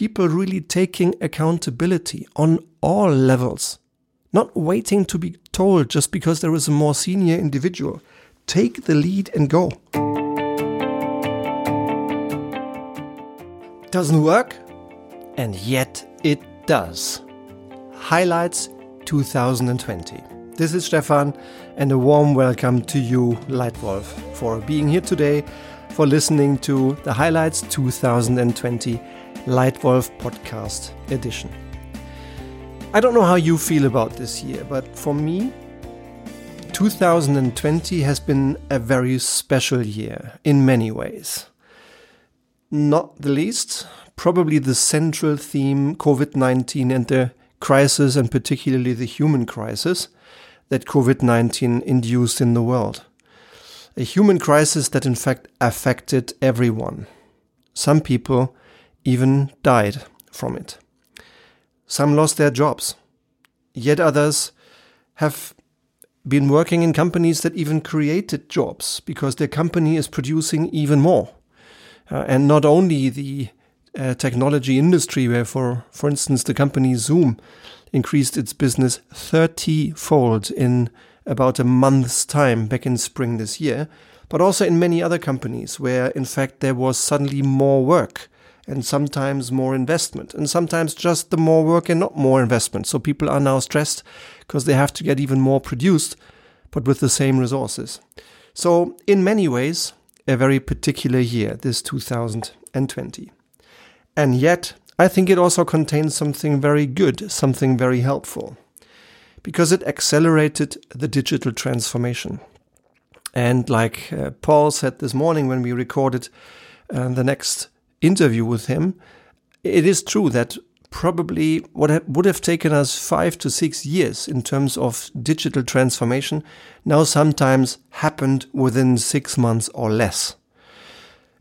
people really taking accountability on all levels, not waiting to be told just because there is a more senior individual. Take the lead and go. Doesn't work? And yet it does. Highlights 2020. This is Stefan, and a warm welcome to you, Leitwolf, for being here today, for listening to the Highlights 2020 Leitwolf Podcast Edition. I don't know how you feel about this year, but for me, 2020 has been a very special year in many ways. Not the least, probably the central theme COVID 19 and the crisis, and particularly the human crisis that COVID 19 induced in the world. A human crisis that, in fact, affected everyone. Some people even died from it. Some lost their jobs. Yet others have been working in companies that even created jobs because their company is producing even more. Uh, and not only the uh, technology industry, where, for, for instance, the company Zoom increased its business 30 fold in about a month's time back in spring this year, but also in many other companies where, in fact, there was suddenly more work and sometimes more investment, and sometimes just the more work and not more investment. So people are now stressed because they have to get even more produced, but with the same resources. So, in many ways, a very particular year, this 2020. And yet, I think it also contains something very good, something very helpful, because it accelerated the digital transformation. And like uh, Paul said this morning when we recorded uh, the next interview with him, it is true that probably what would have taken us five to six years in terms of digital transformation now sometimes happened within six months or less.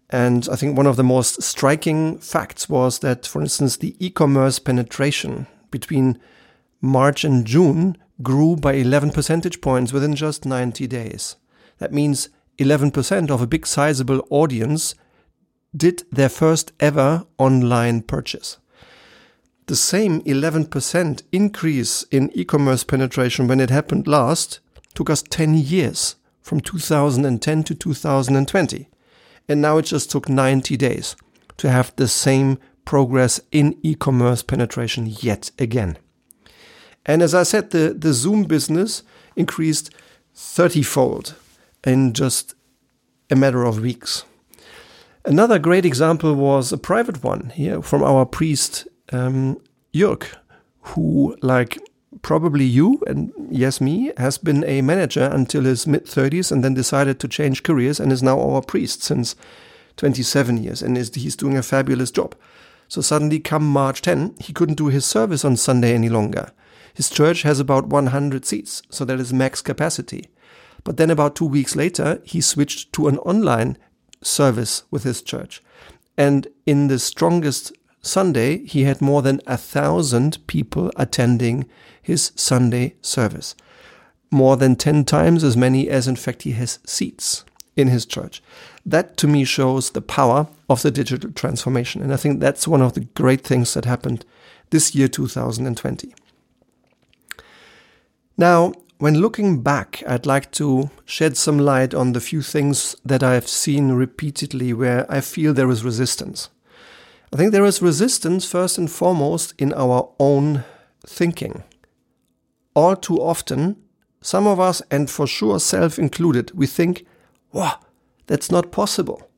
And I think one of the most striking facts was that, for instance, the e commerce penetration between March and June grew by 11 percentage points within just 90 days. That means 11% of a big sizable audience did their first ever online purchase. The same 11% increase in e commerce penetration when it happened last took us 10 years from 2010 to 2020. And now it just took 90 days to have the same progress in e commerce penetration yet again. And as I said, the, the Zoom business increased 30 fold in just a matter of weeks. Another great example was a private one here from our priest um, Jörg, who, like probably you and yes, me, has been a manager until his mid 30s and then decided to change careers and is now our priest since 27 years and is, he's doing a fabulous job. So suddenly, come March 10, he couldn't do his service on Sunday any longer. His church has about 100 seats, so that is max capacity. But then, about two weeks later, he switched to an online service with his church. And in the strongest Sunday, he had more than a thousand people attending his Sunday service. More than 10 times as many as, in fact, he has seats in his church. That to me shows the power of the digital transformation. And I think that's one of the great things that happened this year, 2020. Now, when looking back, I'd like to shed some light on the few things that I've seen repeatedly where I feel there is resistance. I think there is resistance first and foremost in our own thinking. All too often, some of us, and for sure self included, we think, wow, that's not possible.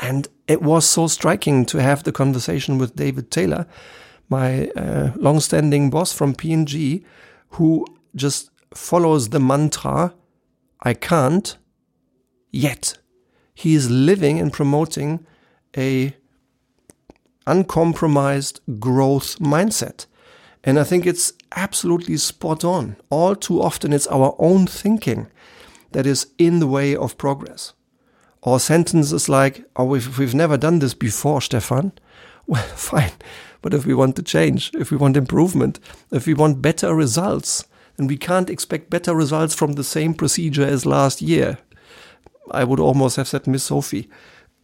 And it was so striking to have the conversation with David Taylor, my uh, long-standing boss from P&G, who just follows the mantra, I can't, yet he is living and promoting a uncompromised growth mindset. And I think it's absolutely spot on. All too often it's our own thinking that is in the way of progress. Or sentences like, oh, we've, we've never done this before, Stefan. Well, fine. But if we want to change, if we want improvement, if we want better results, and we can't expect better results from the same procedure as last year. I would almost have said Miss Sophie.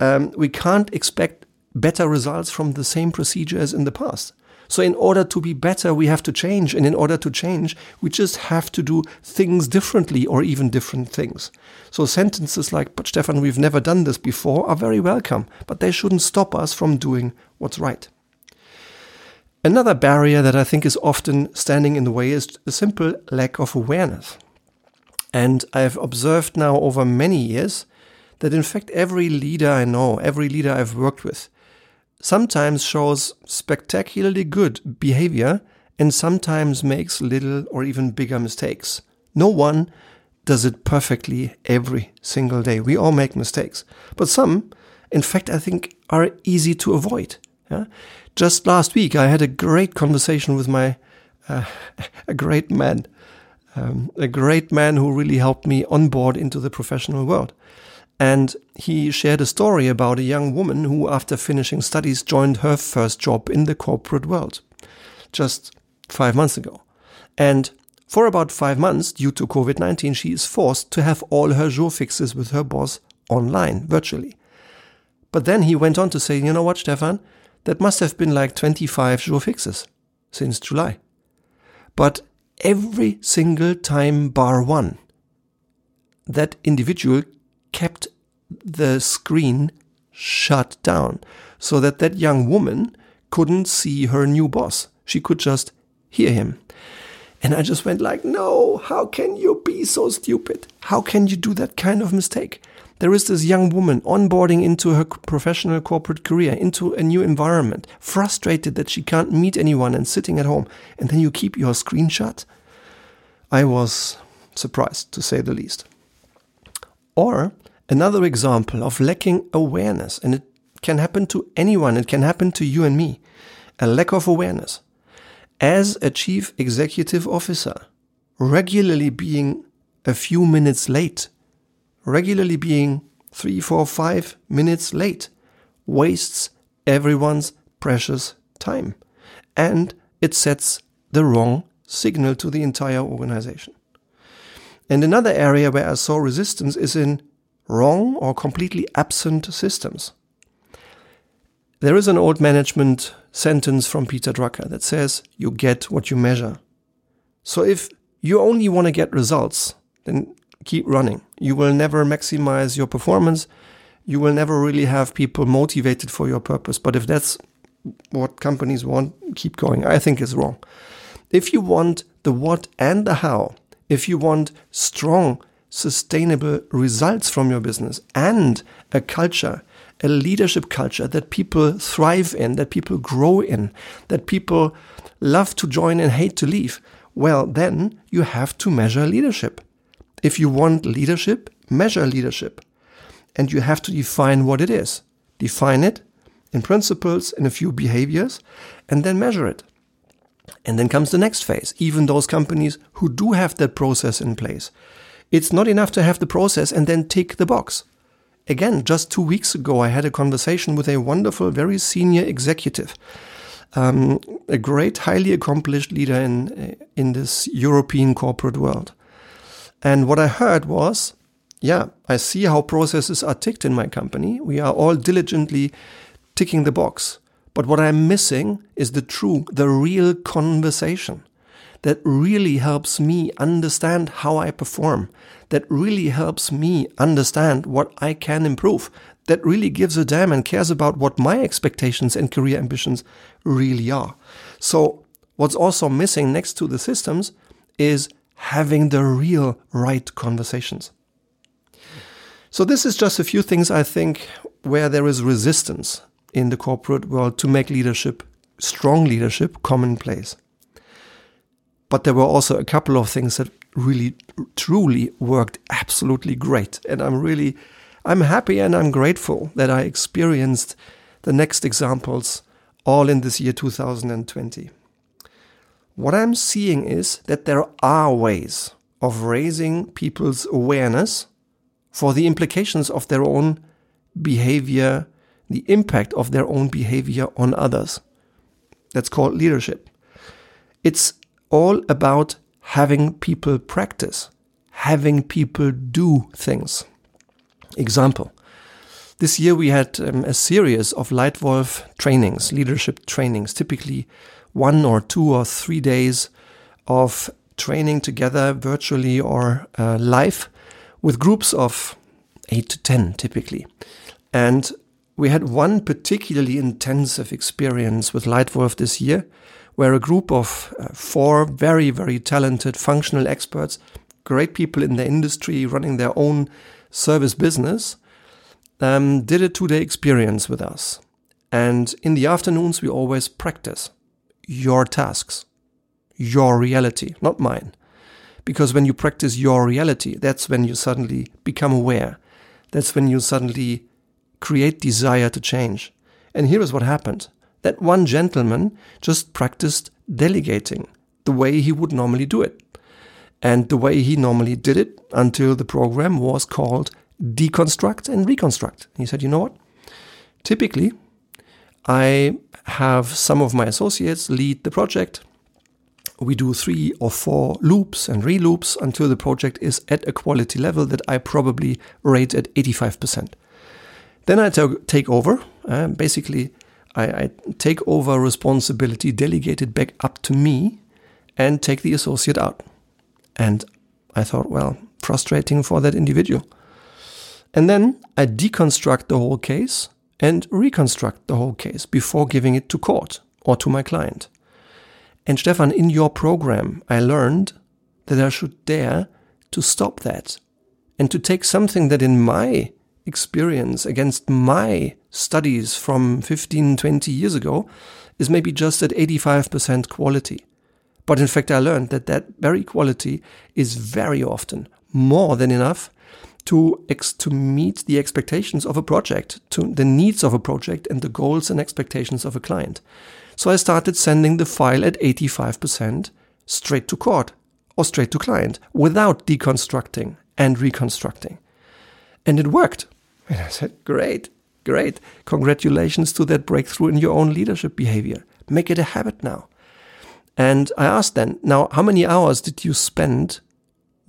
Um, we can't expect better results from the same procedure as in the past. So in order to be better, we have to change. And in order to change, we just have to do things differently or even different things. So sentences like, but Stefan, we've never done this before are very welcome, but they shouldn't stop us from doing what's right. Another barrier that I think is often standing in the way is a simple lack of awareness. And I've observed now over many years that in fact every leader I know, every leader I've worked with, sometimes shows spectacularly good behavior and sometimes makes little or even bigger mistakes. No one does it perfectly every single day. We all make mistakes. But some, in fact, I think are easy to avoid. Yeah? Just last week, I had a great conversation with my, uh, a great man, um, a great man who really helped me onboard into the professional world. And he shared a story about a young woman who, after finishing studies, joined her first job in the corporate world just five months ago. And for about five months, due to COVID 19, she is forced to have all her jour fixes with her boss online, virtually. But then he went on to say, you know what, Stefan? That must have been like 25 jour fixes since July. But every single time, bar one, that individual kept the screen shut down so that that young woman couldn't see her new boss. She could just hear him. And I just went like, no, how can you be so stupid? How can you do that kind of mistake? There is this young woman onboarding into her professional corporate career, into a new environment, frustrated that she can't meet anyone and sitting at home, and then you keep your screenshot. I was surprised, to say the least. Or Another example of lacking awareness, and it can happen to anyone, it can happen to you and me, a lack of awareness. As a chief executive officer, regularly being a few minutes late, regularly being three, four, five minutes late, wastes everyone's precious time. And it sets the wrong signal to the entire organization. And another area where I saw resistance is in wrong or completely absent systems. There is an old management sentence from Peter Drucker that says, You get what you measure. So if you only want to get results, then keep running. You will never maximize your performance. You will never really have people motivated for your purpose. But if that's what companies want, keep going. I think it's wrong. If you want the what and the how, if you want strong sustainable results from your business and a culture, a leadership culture that people thrive in, that people grow in, that people love to join and hate to leave, well, then you have to measure leadership. If you want leadership, measure leadership. And you have to define what it is. Define it in principles, in a few behaviors, and then measure it. And then comes the next phase. Even those companies who do have that process in place, it's not enough to have the process and then tick the box. Again, just two weeks ago, I had a conversation with a wonderful, very senior executive, um, a great, highly accomplished leader in in this European corporate world. And what I heard was, yeah, I see how processes are ticked in my company. We are all diligently ticking the box. But what I'm missing is the true, the real conversation that really helps me understand how I perform, that really helps me understand what I can improve, that really gives a damn and cares about what my expectations and career ambitions really are. So, what's also missing next to the systems is having the real right conversations. So, this is just a few things I think where there is resistance in the corporate world to make leadership, strong leadership, commonplace. But there were also a couple of things that really, truly worked absolutely great. And I'm really, I'm happy and I'm grateful that I experienced the next examples all in this year 2020. What I'm seeing is that there are ways of raising people's awareness for the implications of their own behavior, the impact of their own behavior on others. That's called leadership. It's all about having people practice, having people do things. Example This year we had um, a series of Leitwolf trainings, leadership trainings, typically one or two or three days of training together virtually or uh, live with groups of eight to 10 typically. And we had one particularly intensive experience with Leitwolf this year, where a group of uh, four very, very talented functional experts, great people in the industry running their own service business, um, did a two day experience with us. And in the afternoons, we always practice your tasks, your reality, not mine. Because when you practice your reality, that's when you suddenly become aware. That's when you suddenly create desire to change. And here is what happened. That one gentleman just practiced delegating the way he would normally do it. And the way he normally did it until the program was called deconstruct and reconstruct. He said, you know what? Typically, I have some of my associates lead the project. We do three or four loops and reloops until the project is at a quality level that I probably rate at 85%. Then I take over. Uh, basically, I, I take over responsibility, delegate it back up to me, and take the associate out. And I thought, well, frustrating for that individual. And then I deconstruct the whole case and reconstruct the whole case before giving it to court or to my client. And Stefan, in your program, I learned that I should dare to stop that and to take something that in my experience against my studies from 15, 20 years ago is maybe just at 85% quality. But in fact, I learned that that very quality is very often more than enough to ex- to meet the expectations of a project, to the needs of a project and the goals and expectations of a client. So I started sending the file at 85% straight to court or straight to client without deconstructing and reconstructing. And it worked. And I said, Great, great. Congratulations to that breakthrough in your own leadership behavior. Make it a habit now. And I asked then, now, how many hours did you spend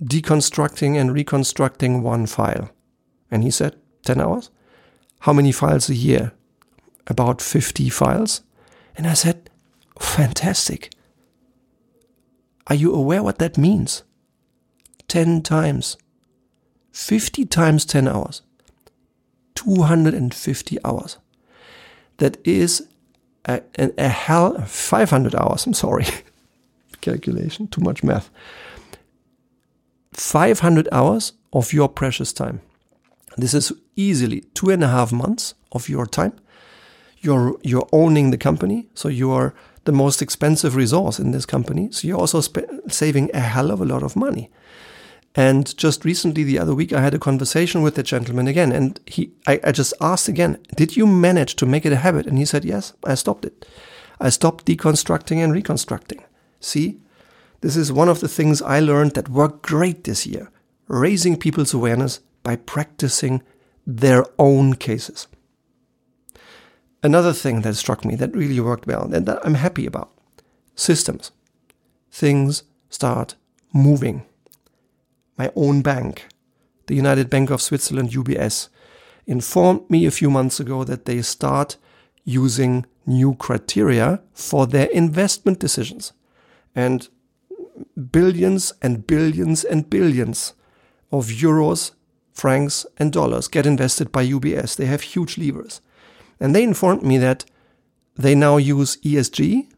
deconstructing and reconstructing one file? And he said, 10 hours. How many files a year? About 50 files. And I said, fantastic. Are you aware what that means? 10 times. 50 times 10 hours. 250 hours. That is a, a, a hell, 500 hours, I'm sorry. Calculation, too much math. 500 hours of your precious time. This is easily two and a half months of your time. You're, you're owning the company, so you are the most expensive resource in this company. So you're also saving a hell of a lot of money. And just recently, the other week, I had a conversation with the gentleman again, and he, I, I just asked again, "Did you manage to make it a habit?" And he said, "Yes, I stopped it. I stopped deconstructing and reconstructing." See, this is one of the things I learned that worked great this year: raising people's awareness by practicing their own cases. Another thing that struck me that really worked well and that I'm happy about systems. Things start moving my own bank, the United Bank of Switzerland, UBS, informed me a few months ago that they start using new criteria for their investment decisions. And billions and billions and billions of euros, francs, and dollars get invested by UBS. They have huge levers. And they informed me that they now use ESG,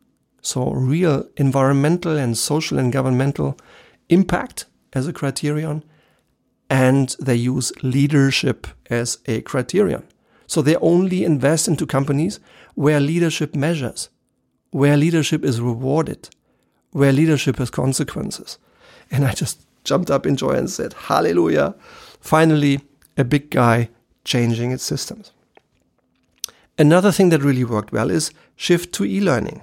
so real environmental and social and governmental impact as a criterion, and they use leadership as a criterion. So they only invest into companies where leadership measures, where leadership is rewarded, where leadership has consequences. And I just jumped up in joy and said, Hallelujah! Finally, a big guy changing its systems. Another thing that really worked well is shift to e learning.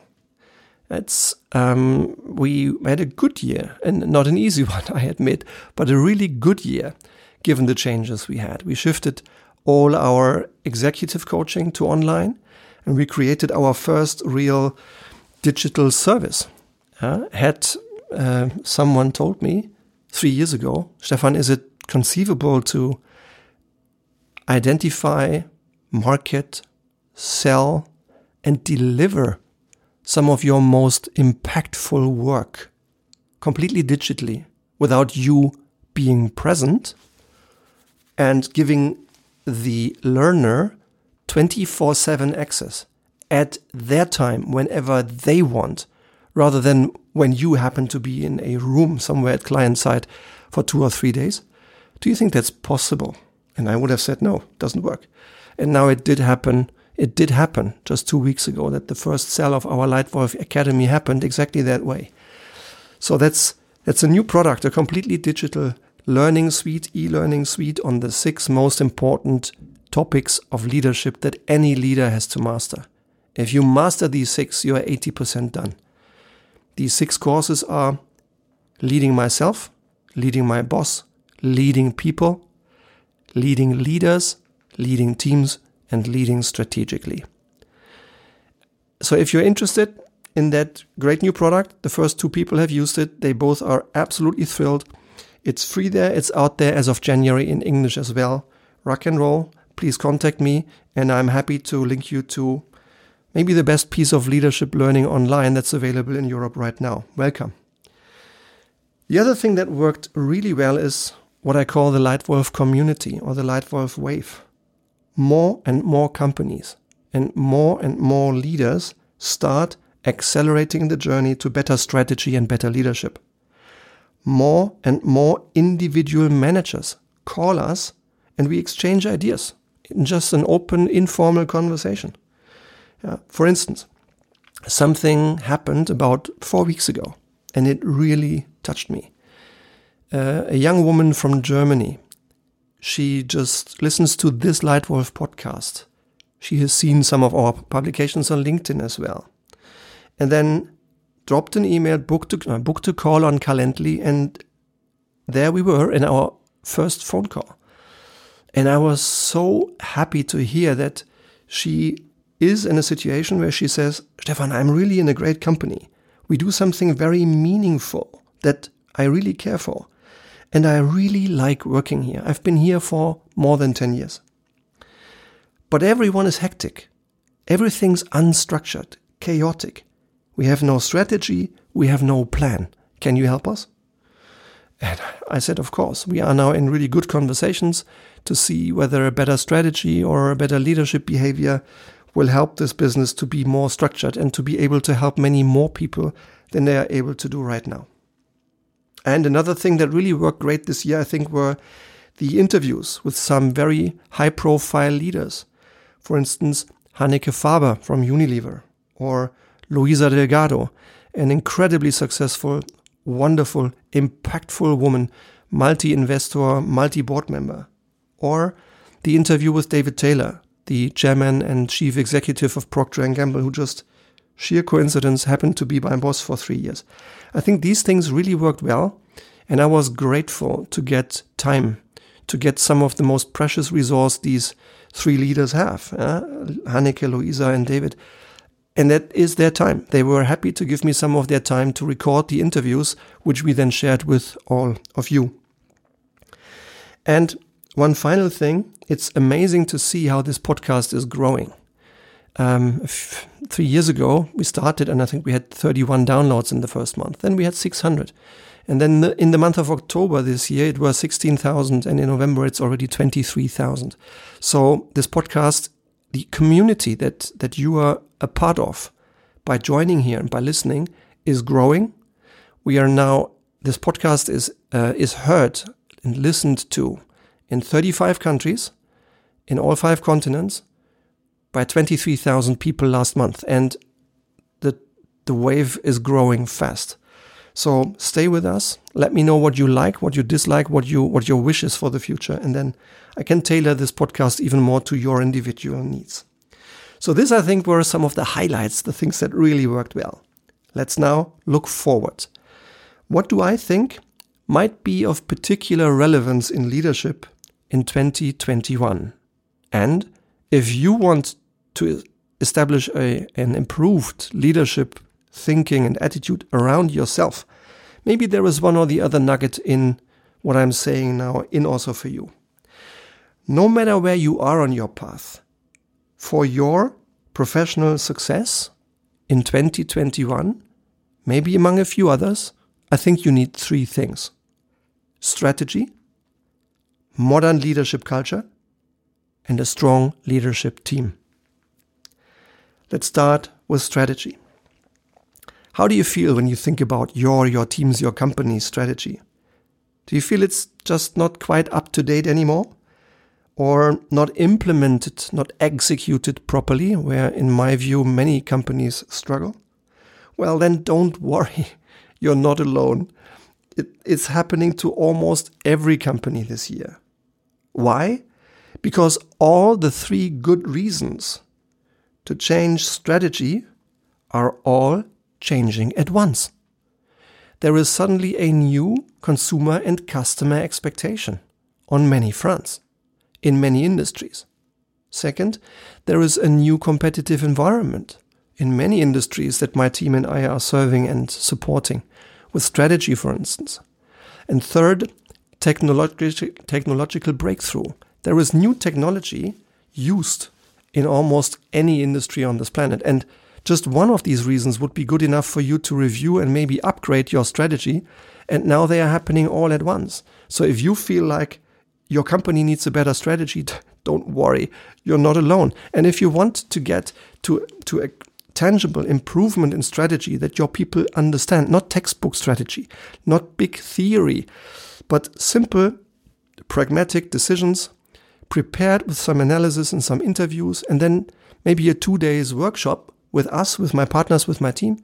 It's um, we had a good year and not an easy one, I admit, but a really good year given the changes we had. We shifted all our executive coaching to online, and we created our first real digital service. Uh, had uh, someone told me three years ago, Stefan, is it conceivable to identify market, sell, and deliver some of your most impactful work completely digitally without you being present and giving the learner 24 7 access at their time whenever they want, rather than when you happen to be in a room somewhere at client side for two or three days. Do you think that's possible? And I would have said, no, it doesn't work. And now it did happen. It did happen just two weeks ago that the first sale of our Leitwolf Academy happened exactly that way. So that's, that's a new product, a completely digital learning suite, e-learning suite on the six most important topics of leadership that any leader has to master. If you master these six, you are 80% done. These six courses are leading myself, leading my boss, leading people, leading leaders, leading teams, and leading strategically. So if you're interested in that great new product, the first two people have used it. They both are absolutely thrilled. It's free there. It's out there as of January in English as well. Rock and roll. Please contact me and I'm happy to link you to maybe the best piece of leadership learning online that's available in Europe right now. Welcome. The other thing that worked really well is what I call the Leitwolf community or the Leitwolf wave. More and more companies and more and more leaders start accelerating the journey to better strategy and better leadership. More and more individual managers call us and we exchange ideas in just an open, informal conversation. For instance, something happened about four weeks ago and it really touched me uh, a young woman from Germany. She just listens to this Leitwolf podcast. She has seen some of our publications on LinkedIn as well. And then dropped an email, booked a, uh, booked a call on Calendly, and there we were in our first phone call. And I was so happy to hear that she is in a situation where she says, Stefan, I'm really in a great company. We do something very meaningful that I really care for and I really like working here. I've been here for more than 10 years. But everyone is hectic. Everything's unstructured, chaotic. We have no strategy, we have no plan. Can you help us? And I said, of course. We are now in really good conversations to see whether a better strategy or a better leadership behavior will help this business to be more structured and to be able to help many more people than they are able to do right now. And another thing that really worked great this year, I think, were the interviews with some very high profile leaders. For instance, Hanneke Faber from Unilever or Luisa Delgado, an incredibly successful, wonderful, impactful woman, multi investor, multi board member. Or the interview with David Taylor, the chairman and chief executive of Procter & Gamble, who just sheer coincidence happened to be my boss for three years. I think these things really worked well, and I was grateful to get time to get some of the most precious resource these three leaders have, uh, Hanneke, Luisa, and David. And that is their time. They were happy to give me some of their time to record the interviews, which we then shared with all of you. And one final thing, it's amazing to see how this podcast is growing. Um, three years ago, we started, and I think we had 31 downloads in the first month. Then we had 600. And then the, in the month of October this year, it was 16,000. And in November, it's already 23,000. So this podcast, the community that, that you are a part of by joining here and by listening is growing. We are now, this podcast is, uh, is heard and listened to in 35 countries, in all five continents, by 23,000 people last month. And the, the wave is growing fast. So stay with us. Let me know what you like, what you dislike, what you what your wish is for the future, and then I can tailor this podcast even more to your individual needs. So this I think were some of the highlights, the things that really worked well. Let's now look forward. What do I think might be of particular relevance in leadership in 2021? And if you want to establish a, an improved leadership thinking and attitude around yourself. Maybe there is one or the other nugget in what I'm saying now in also for you. No matter where you are on your path, for your professional success in 2021, maybe among a few others, I think you need three things strategy, modern leadership culture, and a strong leadership team. Let's start with strategy. How do you feel when you think about your, your team's, your company's strategy? Do you feel it's just not quite up to date anymore? Or not implemented, not executed properly, where in my view many companies struggle? Well, then don't worry. You're not alone. It, it's happening to almost every company this year. Why? Because all the three good reasons to change strategy are all changing at once. There is suddenly a new consumer and customer expectation on many fronts, in many industries. Second, there is a new competitive environment in many industries that my team and I are serving and supporting, with strategy, for instance. And third, technologi- technological breakthrough. There is new technology used in almost any industry on this planet. And just one of these reasons would be good enough for you to review and maybe upgrade your strategy. And now they are happening all at once. So if you feel like your company needs a better strategy, don't worry, you're not alone. And if you want to get to, to a tangible improvement in strategy that your people understand, not textbook strategy, not big theory, but simple, pragmatic decisions prepared with some analysis and some interviews, and then maybe a two days workshop with us, with my partners, with my team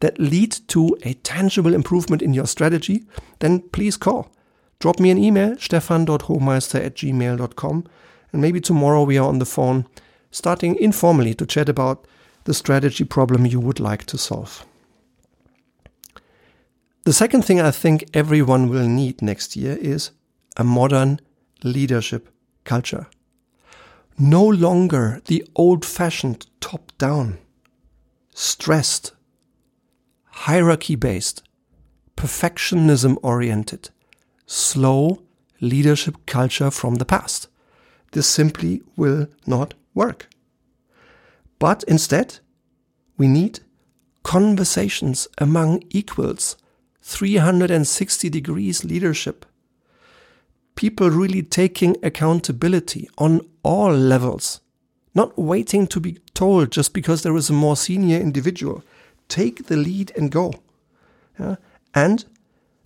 that lead to a tangible improvement in your strategy, then please call. Drop me an email, stefan.hohmeister at gmail.com, and maybe tomorrow we are on the phone, starting informally to chat about the strategy problem you would like to solve. The second thing I think everyone will need next year is a modern leadership culture. No longer the old fashioned top down, stressed, hierarchy based, perfectionism oriented, slow leadership culture from the past. This simply will not work. But instead, we need conversations among equals, 360 degrees leadership, people really taking accountability on all levels, not waiting to be told just because there is a more senior individual. Take the lead and go. Yeah? And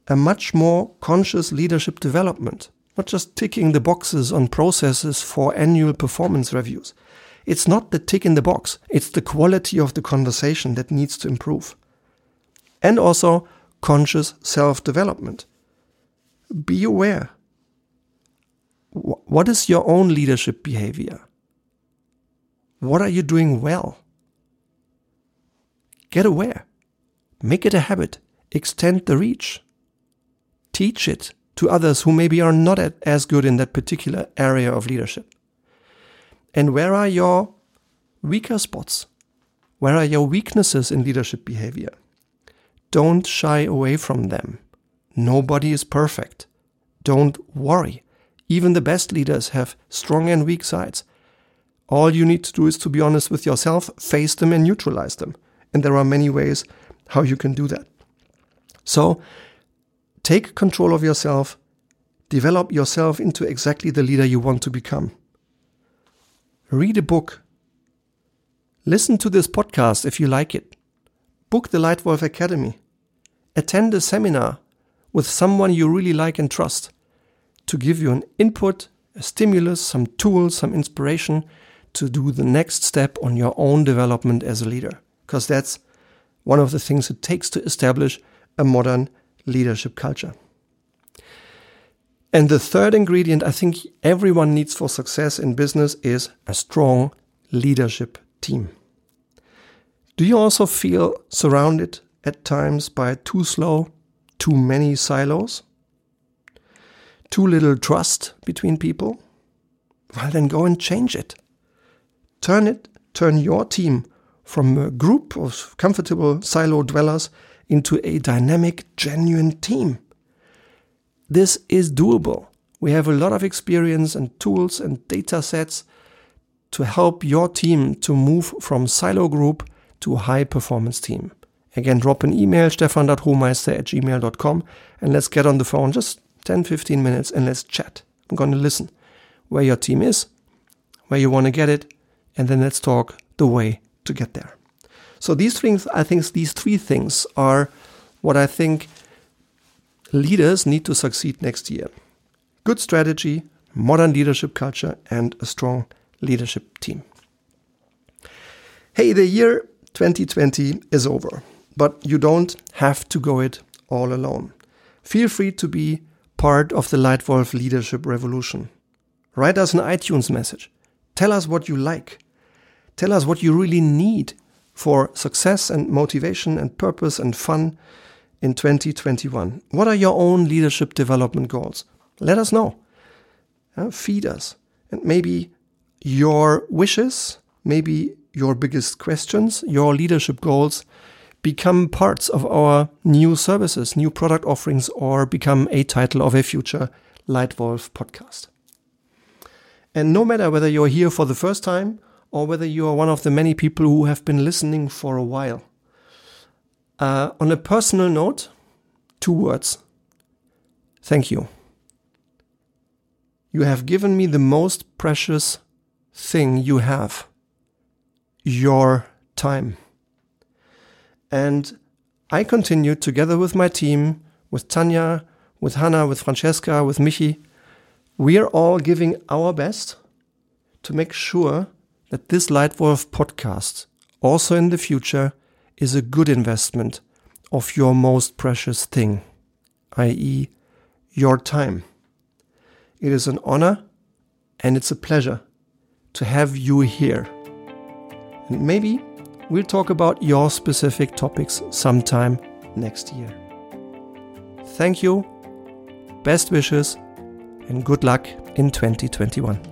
a much more conscious leadership development, not just ticking the boxes on processes for annual performance reviews. It's not the tick in the box, it's the quality of the conversation that needs to improve. And also conscious self development. Be aware what is your own leadership behavior? What are you doing well? Get aware. Make it a habit. Extend the reach. Teach it to others who maybe are not as good in that particular area of leadership. And where are your weaker spots? Where are your weaknesses in leadership behavior? Don't shy away from them. Nobody is perfect. Don't worry. Even the best leaders have strong and weak sides. All you need to do is to be honest with yourself, face them, and neutralize them. And there are many ways how you can do that. So, take control of yourself, develop yourself into exactly the leader you want to become. Read a book. Listen to this podcast if you like it. Book the Leitwolf Academy. Attend a seminar with someone you really like and trust to give you an input, a stimulus, some tools, some inspiration to do the next step on your own development as a leader. Because that's one of the things it takes to establish a modern leadership culture. And the third ingredient I think everyone needs for success in business is a strong leadership team. Do you also feel surrounded at times by too slow, too many silos? too little trust between people? Well, then go and change it. Turn it, turn your team from a group of comfortable silo dwellers into a dynamic, genuine team. This is doable. We have a lot of experience and tools and data sets to help your team to move from silo group to high performance team. Again, drop an email, stefan.hohmeister at gmail.com, and let's get on the phone just 10, 15 minutes and let's chat. I'm going to listen where your team is, where you want to get it, and then let's talk the way to get there. So these things, I think these three things are what I think leaders need to succeed next year. Good strategy, modern leadership culture, and a strong leadership team. Hey, the year 2020 is over, but you don't have to go it all alone. Feel free to be part of the Leitwolf leadership revolution. Write us an iTunes message. Tell us what you like. Tell us what you really need for success and motivation and purpose and fun in 2021. What are your own leadership development goals? Let us know. Uh, feed us. And maybe your wishes, maybe your biggest questions, your leadership goals become parts of our new services, new product offerings, or become a title of a future Leitwolf podcast. And no matter whether you're here for the first time or whether you are one of the many people who have been listening for a while, uh, on a personal note, two words. Thank you. You have given me the most precious thing you have your time. And I continue together with my team, with Tanya, with Hannah, with Francesca, with Michi. We are all giving our best to make sure that this Leitwolf podcast, also in the future, is a good investment of your most precious thing, i.e., your time. It is an honor and it's a pleasure to have you here. And maybe we'll talk about your specific topics sometime next year. Thank you, best wishes, and good luck in 2021.